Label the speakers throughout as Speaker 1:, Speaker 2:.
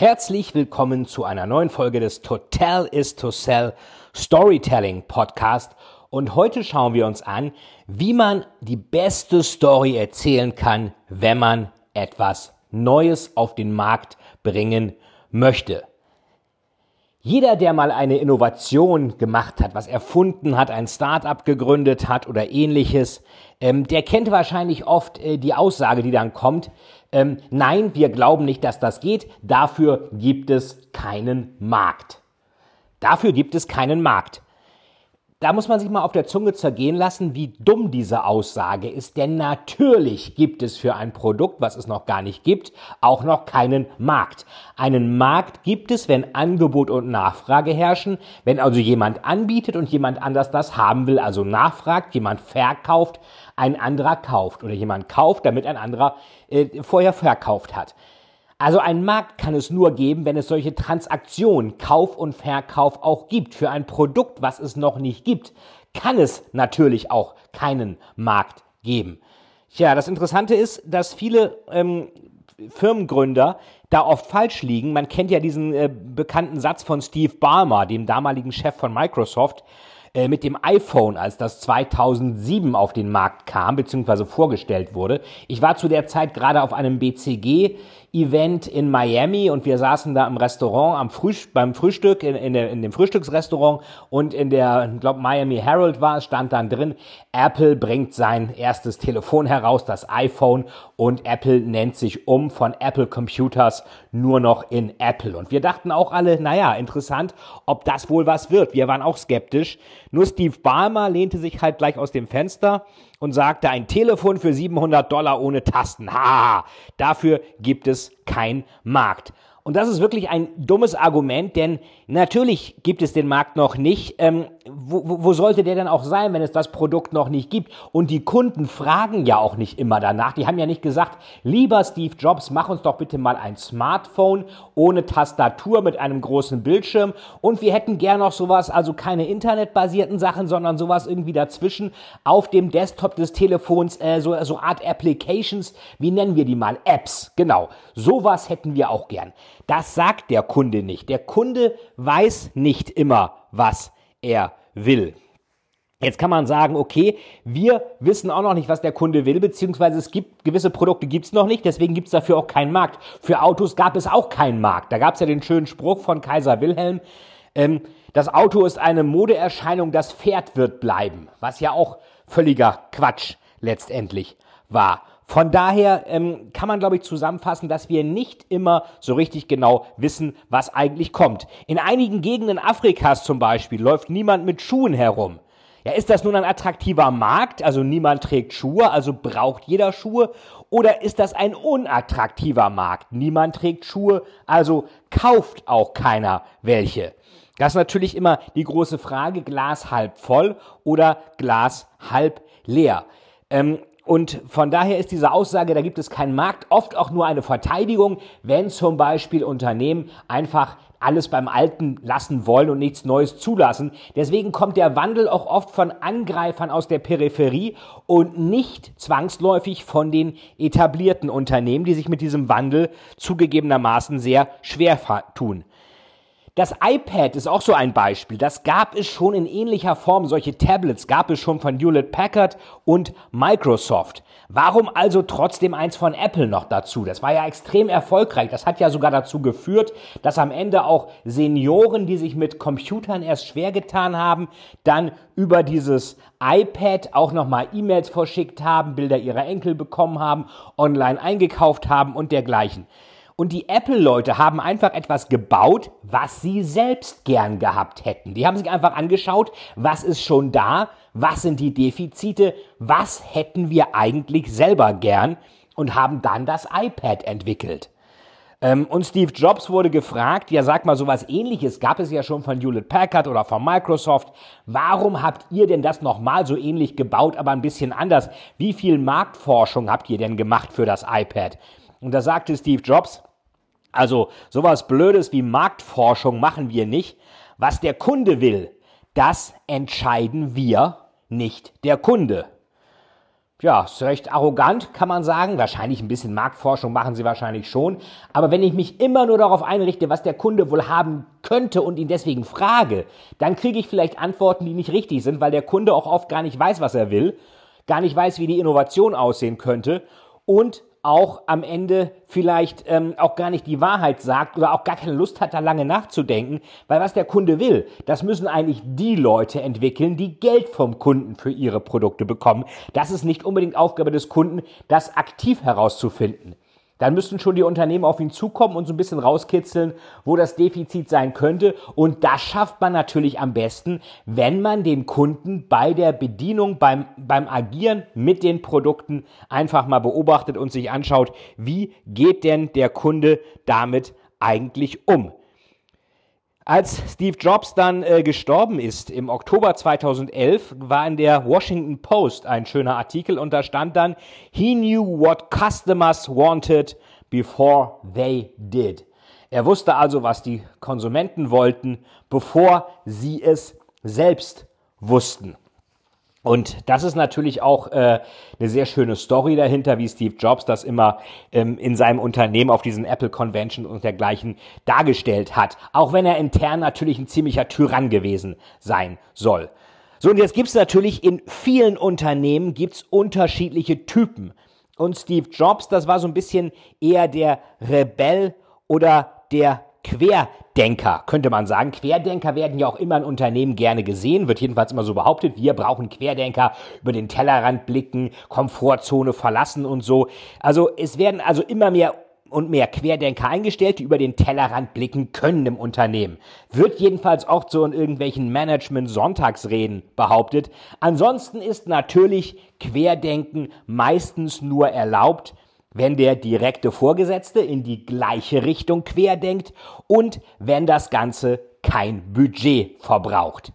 Speaker 1: Herzlich willkommen zu einer neuen Folge des Total is to Sell Storytelling Podcast. Und heute schauen wir uns an, wie man die beste Story erzählen kann, wenn man etwas Neues auf den Markt bringen möchte. Jeder, der mal eine Innovation gemacht hat, was erfunden hat, ein Start-up gegründet hat oder ähnliches, ähm, der kennt wahrscheinlich oft äh, die Aussage, die dann kommt, ähm, nein, wir glauben nicht, dass das geht, dafür gibt es keinen Markt. Dafür gibt es keinen Markt. Da muss man sich mal auf der Zunge zergehen lassen, wie dumm diese Aussage ist, denn natürlich gibt es für ein Produkt, was es noch gar nicht gibt, auch noch keinen Markt. Einen Markt gibt es, wenn Angebot und Nachfrage herrschen, wenn also jemand anbietet und jemand anders das haben will, also nachfragt, jemand verkauft, ein anderer kauft oder jemand kauft, damit ein anderer äh, vorher verkauft hat. Also ein Markt kann es nur geben, wenn es solche Transaktionen, Kauf und Verkauf auch gibt. Für ein Produkt, was es noch nicht gibt, kann es natürlich auch keinen Markt geben. Tja, das Interessante ist, dass viele ähm, Firmengründer da oft falsch liegen. Man kennt ja diesen äh, bekannten Satz von Steve Ballmer, dem damaligen Chef von Microsoft, äh, mit dem iPhone, als das 2007 auf den Markt kam bzw. vorgestellt wurde. Ich war zu der Zeit gerade auf einem BCG Event in Miami und wir saßen da im Restaurant am Frühst beim Frühstück in, in, der, in dem Frühstücksrestaurant und in der, ich glaube Miami Herald war, stand dann drin, Apple bringt sein erstes Telefon heraus, das iPhone und Apple nennt sich um von Apple Computers nur noch in Apple. Und wir dachten auch alle, naja, interessant, ob das wohl was wird. Wir waren auch skeptisch. Nur Steve Ballmer lehnte sich halt gleich aus dem Fenster und sagte, ein Telefon für 700 Dollar ohne Tasten. Ha, dafür gibt es kein Markt. Und das ist wirklich ein dummes Argument, denn natürlich gibt es den Markt noch nicht. Ähm, wo, wo sollte der denn auch sein, wenn es das Produkt noch nicht gibt? Und die Kunden fragen ja auch nicht immer danach. Die haben ja nicht gesagt, lieber Steve Jobs, mach uns doch bitte mal ein Smartphone ohne Tastatur mit einem großen Bildschirm. Und wir hätten gern noch sowas, also keine internetbasierten Sachen, sondern sowas irgendwie dazwischen auf dem Desktop des Telefons, äh, so, so Art Applications. Wie nennen wir die mal? Apps. Genau. Sowas hätten wir auch gern. Das sagt der Kunde nicht. Der Kunde weiß nicht immer, was er will. Jetzt kann man sagen, okay, wir wissen auch noch nicht, was der Kunde will, beziehungsweise es gibt gewisse Produkte gibt es noch nicht, deswegen gibt es dafür auch keinen Markt. Für Autos gab es auch keinen Markt. Da gab es ja den schönen Spruch von Kaiser Wilhelm, ähm, das Auto ist eine Modeerscheinung, das Pferd wird bleiben, was ja auch völliger Quatsch letztendlich war. Von daher ähm, kann man, glaube ich, zusammenfassen, dass wir nicht immer so richtig genau wissen, was eigentlich kommt. In einigen Gegenden Afrikas zum Beispiel läuft niemand mit Schuhen herum. Ja, ist das nun ein attraktiver Markt, also niemand trägt Schuhe, also braucht jeder Schuhe? Oder ist das ein unattraktiver Markt? Niemand trägt Schuhe, also kauft auch keiner welche. Das ist natürlich immer die große Frage, Glas halb voll oder Glas halb leer. Ähm, und von daher ist diese Aussage, da gibt es keinen Markt, oft auch nur eine Verteidigung, wenn zum Beispiel Unternehmen einfach alles beim Alten lassen wollen und nichts Neues zulassen. Deswegen kommt der Wandel auch oft von Angreifern aus der Peripherie und nicht zwangsläufig von den etablierten Unternehmen, die sich mit diesem Wandel zugegebenermaßen sehr schwer tun. Das iPad ist auch so ein Beispiel. Das gab es schon in ähnlicher Form. Solche Tablets gab es schon von Hewlett Packard und Microsoft. Warum also trotzdem eins von Apple noch dazu? Das war ja extrem erfolgreich. Das hat ja sogar dazu geführt, dass am Ende auch Senioren, die sich mit Computern erst schwer getan haben, dann über dieses iPad auch nochmal E-Mails verschickt haben, Bilder ihrer Enkel bekommen haben, online eingekauft haben und dergleichen. Und die Apple-Leute haben einfach etwas gebaut, was sie selbst gern gehabt hätten. Die haben sich einfach angeschaut, was ist schon da, was sind die Defizite, was hätten wir eigentlich selber gern und haben dann das iPad entwickelt. Ähm, und Steve Jobs wurde gefragt, ja sag mal, sowas ähnliches gab es ja schon von Hewlett Packard oder von Microsoft. Warum habt ihr denn das nochmal so ähnlich gebaut, aber ein bisschen anders? Wie viel Marktforschung habt ihr denn gemacht für das iPad? Und da sagte Steve Jobs, also sowas Blödes wie Marktforschung machen wir nicht. Was der Kunde will, das entscheiden wir, nicht der Kunde ja, ist recht arrogant, kann man sagen. Wahrscheinlich ein bisschen Marktforschung machen sie wahrscheinlich schon. Aber wenn ich mich immer nur darauf einrichte, was der Kunde wohl haben könnte und ihn deswegen frage, dann kriege ich vielleicht Antworten, die nicht richtig sind, weil der Kunde auch oft gar nicht weiß, was er will, gar nicht weiß, wie die Innovation aussehen könnte und auch am Ende vielleicht ähm, auch gar nicht die Wahrheit sagt oder auch gar keine Lust hat, da lange nachzudenken, weil was der Kunde will, das müssen eigentlich die Leute entwickeln, die Geld vom Kunden für ihre Produkte bekommen. Das ist nicht unbedingt Aufgabe des Kunden, das aktiv herauszufinden dann müssten schon die Unternehmen auf ihn zukommen und so ein bisschen rauskitzeln, wo das Defizit sein könnte. Und das schafft man natürlich am besten, wenn man den Kunden bei der Bedienung, beim, beim Agieren mit den Produkten einfach mal beobachtet und sich anschaut, wie geht denn der Kunde damit eigentlich um. Als Steve Jobs dann äh, gestorben ist im Oktober 2011, war in der Washington Post ein schöner Artikel und da stand dann, He knew what customers wanted before they did. Er wusste also, was die Konsumenten wollten, bevor sie es selbst wussten. Und das ist natürlich auch äh, eine sehr schöne Story dahinter, wie Steve Jobs das immer ähm, in seinem Unternehmen auf diesen Apple Convention und dergleichen dargestellt hat. Auch wenn er intern natürlich ein ziemlicher Tyrann gewesen sein soll. So, und jetzt gibt's natürlich in vielen Unternehmen gibt's unterschiedliche Typen. Und Steve Jobs, das war so ein bisschen eher der Rebell oder der Querdenker, könnte man sagen. Querdenker werden ja auch immer in Unternehmen gerne gesehen, wird jedenfalls immer so behauptet. Wir brauchen Querdenker, über den Tellerrand blicken, Komfortzone verlassen und so. Also es werden also immer mehr und mehr Querdenker eingestellt, die über den Tellerrand blicken können im Unternehmen. Wird jedenfalls auch so in irgendwelchen Management-Sonntagsreden behauptet. Ansonsten ist natürlich Querdenken meistens nur erlaubt, wenn der direkte Vorgesetzte in die gleiche Richtung querdenkt und wenn das Ganze kein Budget verbraucht.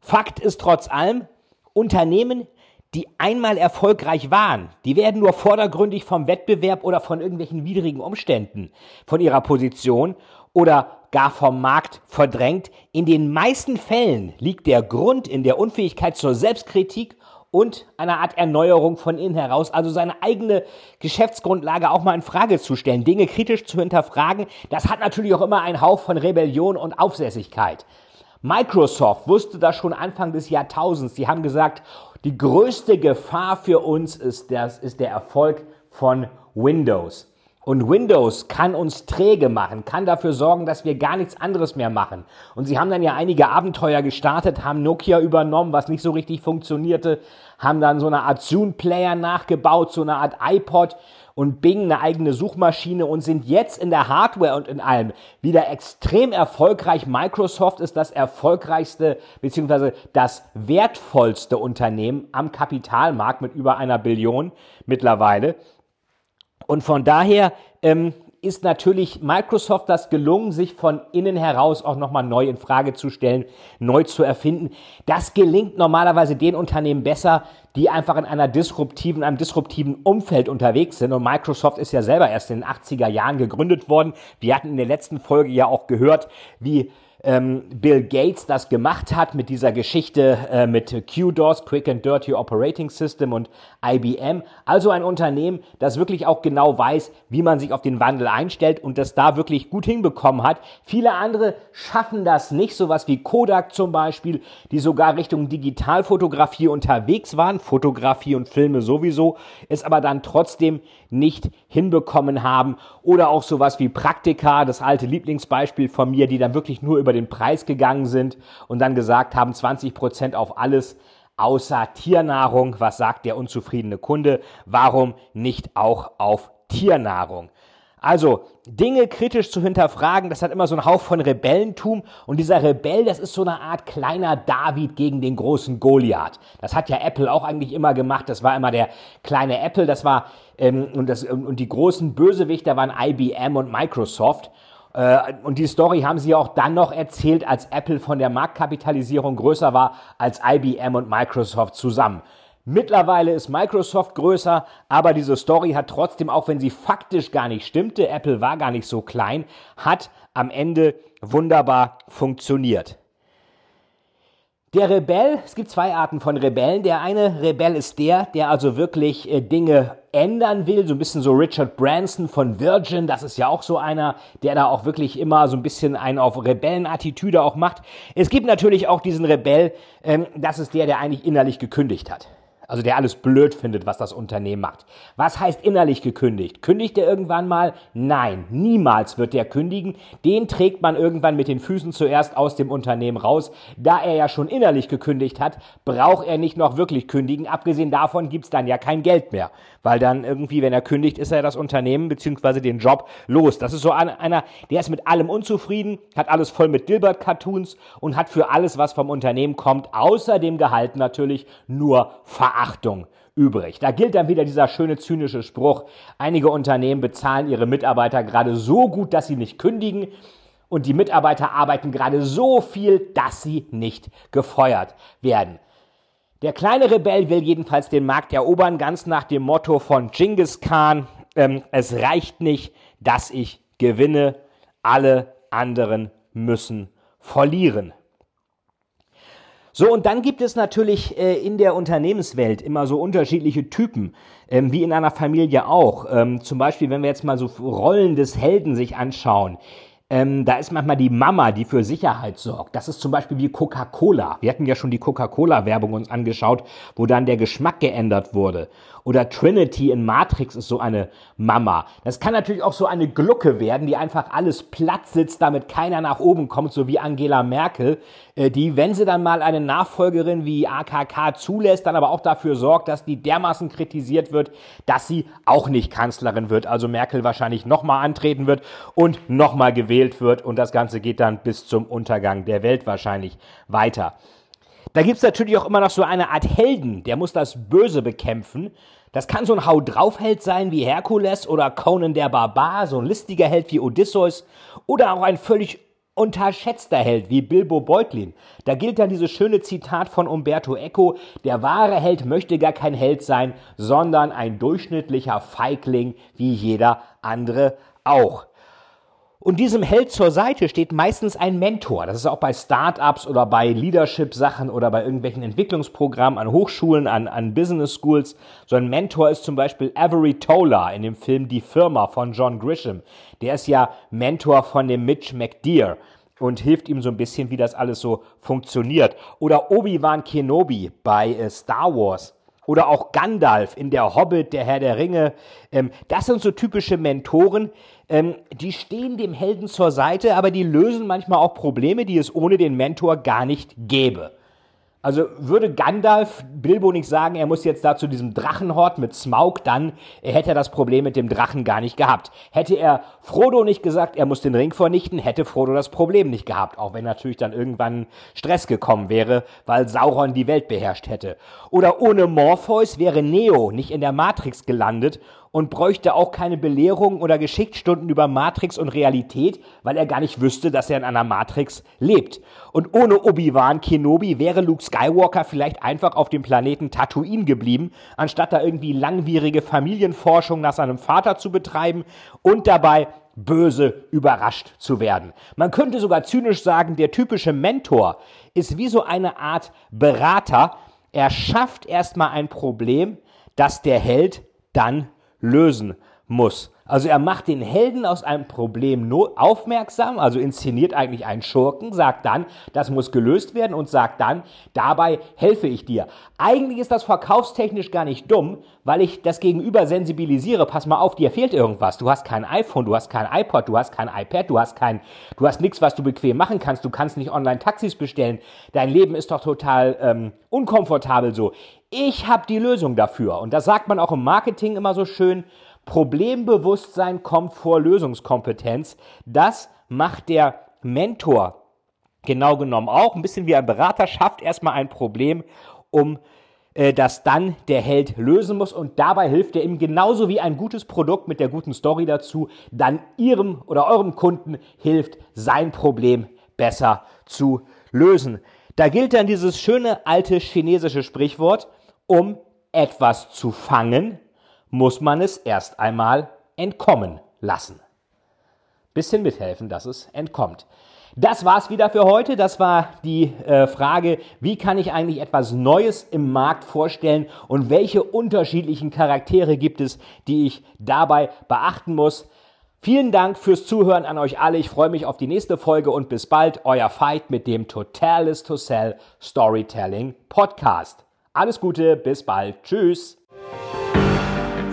Speaker 1: Fakt ist trotz allem, Unternehmen, die einmal erfolgreich waren, die werden nur vordergründig vom Wettbewerb oder von irgendwelchen widrigen Umständen, von ihrer Position oder gar vom Markt verdrängt. In den meisten Fällen liegt der Grund in der Unfähigkeit zur Selbstkritik und einer Art Erneuerung von innen heraus, also seine eigene Geschäftsgrundlage auch mal in Frage zu stellen, Dinge kritisch zu hinterfragen. Das hat natürlich auch immer einen Hauch von Rebellion und Aufsässigkeit. Microsoft wusste das schon Anfang des Jahrtausends. Sie haben gesagt, die größte Gefahr für uns ist, das, ist der Erfolg von Windows. Und Windows kann uns träge machen, kann dafür sorgen, dass wir gar nichts anderes mehr machen. Und sie haben dann ja einige Abenteuer gestartet, haben Nokia übernommen, was nicht so richtig funktionierte, haben dann so eine Art Zune-Player nachgebaut, so eine Art iPod und Bing eine eigene Suchmaschine und sind jetzt in der Hardware und in allem wieder extrem erfolgreich. Microsoft ist das erfolgreichste bzw. das wertvollste Unternehmen am Kapitalmarkt mit über einer Billion mittlerweile. Und von daher ähm, ist natürlich Microsoft das gelungen, sich von innen heraus auch nochmal neu in Frage zu stellen, neu zu erfinden. Das gelingt normalerweise den Unternehmen besser, die einfach in einer disruptiven, einem disruptiven Umfeld unterwegs sind. Und Microsoft ist ja selber erst in den 80er Jahren gegründet worden. Wir hatten in der letzten Folge ja auch gehört, wie ähm, Bill Gates das gemacht hat mit dieser Geschichte äh, mit QDOS, Quick and Dirty Operating System und IBM. Also ein Unternehmen, das wirklich auch genau weiß, wie man sich auf den Wandel einstellt und das da wirklich gut hinbekommen hat. Viele andere schaffen das nicht, sowas wie Kodak zum Beispiel, die sogar Richtung Digitalfotografie unterwegs waren, Fotografie und Filme sowieso, es aber dann trotzdem nicht hinbekommen haben. Oder auch sowas wie Praktika, das alte Lieblingsbeispiel von mir, die dann wirklich nur über über den Preis gegangen sind und dann gesagt haben, 20 Prozent auf alles außer Tiernahrung. Was sagt der unzufriedene Kunde? Warum nicht auch auf Tiernahrung? Also Dinge kritisch zu hinterfragen, das hat immer so einen Hauch von Rebellentum. Und dieser Rebell, das ist so eine Art kleiner David gegen den großen Goliath. Das hat ja Apple auch eigentlich immer gemacht. Das war immer der kleine Apple. Das war ähm, und, das, und die großen Bösewichter waren IBM und Microsoft. Äh, und die Story haben sie auch dann noch erzählt, als Apple von der Marktkapitalisierung größer war als IBM und Microsoft zusammen. Mittlerweile ist Microsoft größer, aber diese Story hat trotzdem, auch wenn sie faktisch gar nicht stimmte, Apple war gar nicht so klein, hat am Ende wunderbar funktioniert. Der Rebell, es gibt zwei Arten von Rebellen. Der eine Rebell ist der, der also wirklich äh, Dinge ändern will, so ein bisschen so Richard Branson von Virgin, das ist ja auch so einer, der da auch wirklich immer so ein bisschen einen auf Rebellenattitüde auch macht. Es gibt natürlich auch diesen Rebell, ähm, das ist der, der eigentlich innerlich gekündigt hat. Also der alles blöd findet, was das Unternehmen macht. Was heißt innerlich gekündigt? Kündigt er irgendwann mal? Nein, niemals wird der kündigen. Den trägt man irgendwann mit den Füßen zuerst aus dem Unternehmen raus. Da er ja schon innerlich gekündigt hat, braucht er nicht noch wirklich kündigen. Abgesehen davon gibt's dann ja kein Geld mehr. Weil dann irgendwie, wenn er kündigt, ist er das Unternehmen bzw. den Job los. Das ist so einer, der ist mit allem unzufrieden, hat alles voll mit Dilbert-Cartoons und hat für alles, was vom Unternehmen kommt, außer dem Gehalt natürlich nur. Verachtung übrig. Da gilt dann wieder dieser schöne zynische Spruch, einige Unternehmen bezahlen ihre Mitarbeiter gerade so gut, dass sie nicht kündigen und die Mitarbeiter arbeiten gerade so viel, dass sie nicht gefeuert werden. Der kleine Rebell will jedenfalls den Markt erobern, ganz nach dem Motto von Genghis Khan, ähm, es reicht nicht, dass ich gewinne, alle anderen müssen verlieren. So, und dann gibt es natürlich äh, in der Unternehmenswelt immer so unterschiedliche Typen, ähm, wie in einer Familie auch. Ähm, zum Beispiel, wenn wir jetzt mal so Rollen des Helden sich anschauen. Ähm, da ist manchmal die Mama, die für Sicherheit sorgt. Das ist zum Beispiel wie Coca-Cola. Wir hatten ja schon die Coca-Cola-Werbung uns angeschaut, wo dann der Geschmack geändert wurde. Oder Trinity in Matrix ist so eine Mama. Das kann natürlich auch so eine Glucke werden, die einfach alles platt sitzt, damit keiner nach oben kommt, so wie Angela Merkel, äh, die, wenn sie dann mal eine Nachfolgerin wie AKK zulässt, dann aber auch dafür sorgt, dass die dermaßen kritisiert wird, dass sie auch nicht Kanzlerin wird. Also Merkel wahrscheinlich nochmal antreten wird und nochmal gewählt wird und das Ganze geht dann bis zum Untergang der Welt wahrscheinlich weiter. Da gibt's natürlich auch immer noch so eine Art Helden, der muss das Böse bekämpfen. Das kann so ein Hau draufheld sein wie Herkules oder Conan der Barbar, so ein listiger Held wie Odysseus oder auch ein völlig unterschätzter Held wie Bilbo Beutlin. Da gilt dann dieses schöne Zitat von Umberto Eco, der wahre Held möchte gar kein Held sein, sondern ein durchschnittlicher Feigling wie jeder andere auch. Und diesem Held zur Seite steht meistens ein Mentor. Das ist auch bei Startups oder bei Leadership-Sachen oder bei irgendwelchen Entwicklungsprogrammen an Hochschulen, an, an Business Schools. So ein Mentor ist zum Beispiel Avery Tola in dem Film Die Firma von John Grisham. Der ist ja Mentor von dem Mitch McDear und hilft ihm so ein bisschen, wie das alles so funktioniert. Oder Obi-Wan Kenobi bei äh, Star Wars oder auch Gandalf in der Hobbit, der Herr der Ringe. Ähm, das sind so typische Mentoren, ähm, die stehen dem Helden zur Seite, aber die lösen manchmal auch Probleme, die es ohne den Mentor gar nicht gäbe. Also würde Gandalf Bilbo nicht sagen, er muss jetzt da zu diesem Drachenhort mit Smaug, dann hätte er das Problem mit dem Drachen gar nicht gehabt. Hätte er Frodo nicht gesagt, er muss den Ring vernichten, hätte Frodo das Problem nicht gehabt, auch wenn natürlich dann irgendwann Stress gekommen wäre, weil Sauron die Welt beherrscht hätte. Oder ohne Morpheus wäre Neo nicht in der Matrix gelandet und bräuchte auch keine Belehrung oder Geschichtsstunden über Matrix und Realität, weil er gar nicht wüsste, dass er in einer Matrix lebt. Und ohne Obi-Wan Kenobi wäre Luke Skywalker vielleicht einfach auf dem Planeten Tatooine geblieben, anstatt da irgendwie langwierige Familienforschung nach seinem Vater zu betreiben und dabei böse überrascht zu werden. Man könnte sogar zynisch sagen, der typische Mentor ist wie so eine Art Berater. Er schafft erstmal ein Problem, das der Held dann lösen muss. Also er macht den Helden aus einem Problem aufmerksam, also inszeniert eigentlich einen Schurken, sagt dann, das muss gelöst werden und sagt dann, dabei helfe ich dir. Eigentlich ist das verkaufstechnisch gar nicht dumm, weil ich das Gegenüber sensibilisiere. Pass mal auf, dir fehlt irgendwas. Du hast kein iPhone, du hast kein iPod, du hast kein iPad, du hast kein, du hast nichts, was du bequem machen kannst. Du kannst nicht online Taxis bestellen. Dein Leben ist doch total ähm, unkomfortabel so. Ich habe die Lösung dafür. Und das sagt man auch im Marketing immer so schön. Problembewusstsein kommt vor Lösungskompetenz. Das macht der Mentor genau genommen auch. Ein bisschen wie ein Berater schafft erstmal ein Problem, um äh, das dann der Held lösen muss. Und dabei hilft er ihm genauso wie ein gutes Produkt mit der guten Story dazu, dann ihrem oder eurem Kunden hilft, sein Problem besser zu lösen. Da gilt dann dieses schöne alte chinesische Sprichwort, um etwas zu fangen, muss man es erst einmal entkommen lassen. Bisschen mithelfen, dass es entkommt. Das war's wieder für heute. Das war die äh, Frage, wie kann ich eigentlich etwas Neues im Markt vorstellen und welche unterschiedlichen Charaktere gibt es, die ich dabei beachten muss. Vielen Dank fürs Zuhören an euch alle. Ich freue mich auf die nächste Folge und bis bald. Euer Fight mit dem Total is to Sell Storytelling Podcast. Alles Gute, bis bald. Tschüss.